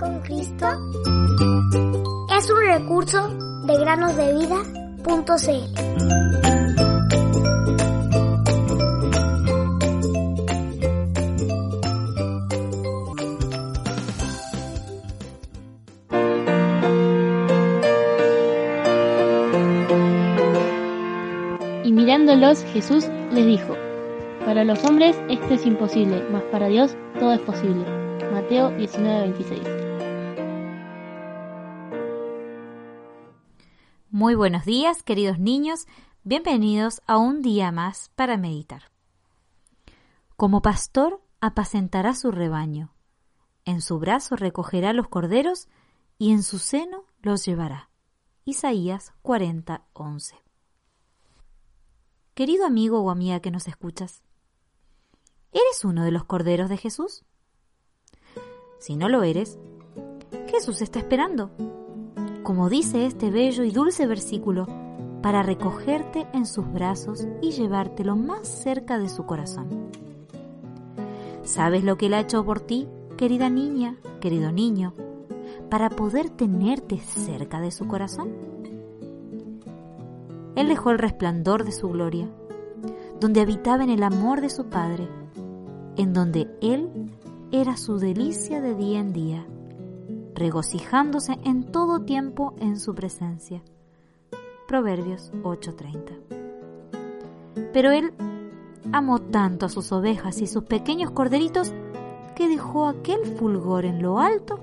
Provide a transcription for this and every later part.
con Cristo es un recurso de granosdevida.cl. Y mirándolos, Jesús les dijo, Para los hombres esto es imposible, mas para Dios todo es posible. Mateo 19:26. Muy buenos días, queridos niños, bienvenidos a un día más para meditar. Como pastor apacentará su rebaño, en su brazo recogerá los corderos y en su seno los llevará. Isaías 40:11. Querido amigo o amiga que nos escuchas, ¿eres uno de los corderos de Jesús? Si no lo eres, Jesús está esperando, como dice este bello y dulce versículo, para recogerte en sus brazos y llevártelo más cerca de su corazón. ¿Sabes lo que Él ha hecho por ti, querida niña, querido niño, para poder tenerte cerca de su corazón? Él dejó el resplandor de su gloria, donde habitaba en el amor de su Padre, en donde Él era su delicia de día en día, regocijándose en todo tiempo en su presencia. Proverbios 8:30. Pero Él amó tanto a sus ovejas y sus pequeños corderitos que dejó aquel fulgor en lo alto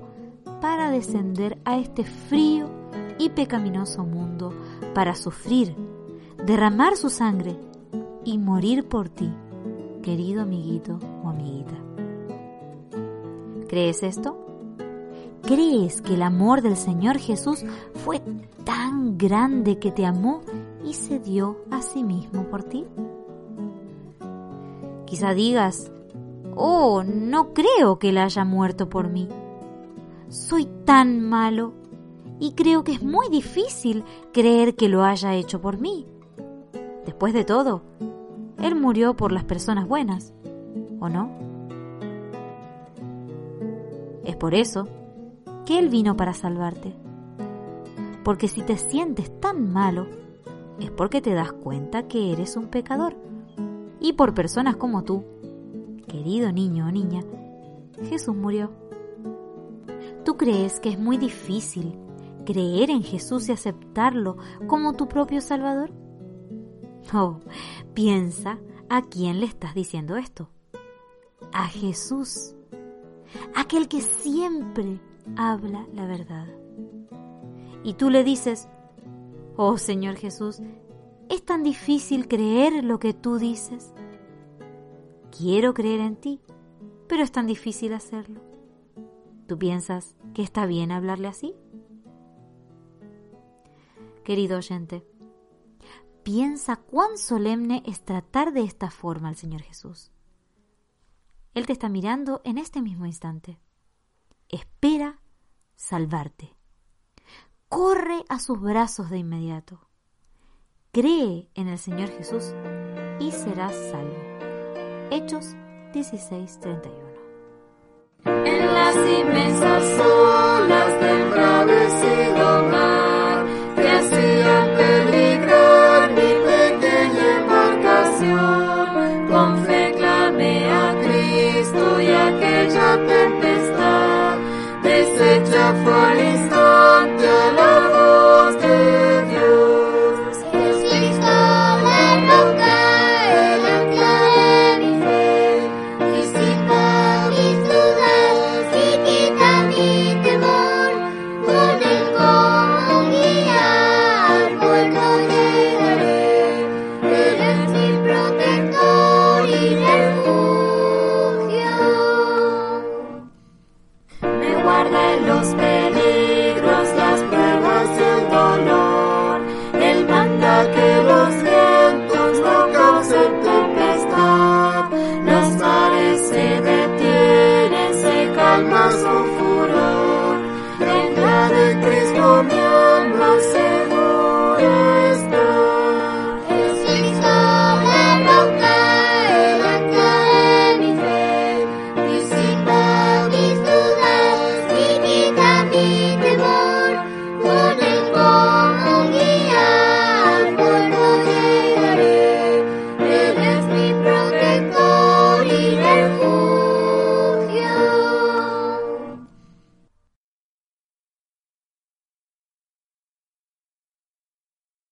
para descender a este frío y pecaminoso mundo para sufrir, derramar su sangre y morir por ti, querido amiguito o amiguita. ¿Crees esto? ¿Crees que el amor del Señor Jesús fue tan grande que te amó y se dio a sí mismo por ti? Quizá digas, oh, no creo que Él haya muerto por mí. Soy tan malo y creo que es muy difícil creer que lo haya hecho por mí. Después de todo, Él murió por las personas buenas, ¿o no? Es por eso que Él vino para salvarte. Porque si te sientes tan malo, es porque te das cuenta que eres un pecador. Y por personas como tú, querido niño o niña, Jesús murió. ¿Tú crees que es muy difícil creer en Jesús y aceptarlo como tu propio Salvador? Oh, piensa a quién le estás diciendo esto. A Jesús, aquel que siempre habla la verdad. Y tú le dices, oh Señor Jesús, es tan difícil creer lo que tú dices. Quiero creer en ti, pero es tan difícil hacerlo. ¿Tú piensas que está bien hablarle así? Querido oyente, piensa cuán solemne es tratar de esta forma al Señor Jesús. Él te está mirando en este mismo instante. Espera salvarte. Corre a sus brazos de inmediato. Cree en el Señor Jesús y serás salvo. Hechos 16:31 En las inmensas olas del embravecido mar Cristo y lugar de los pecados.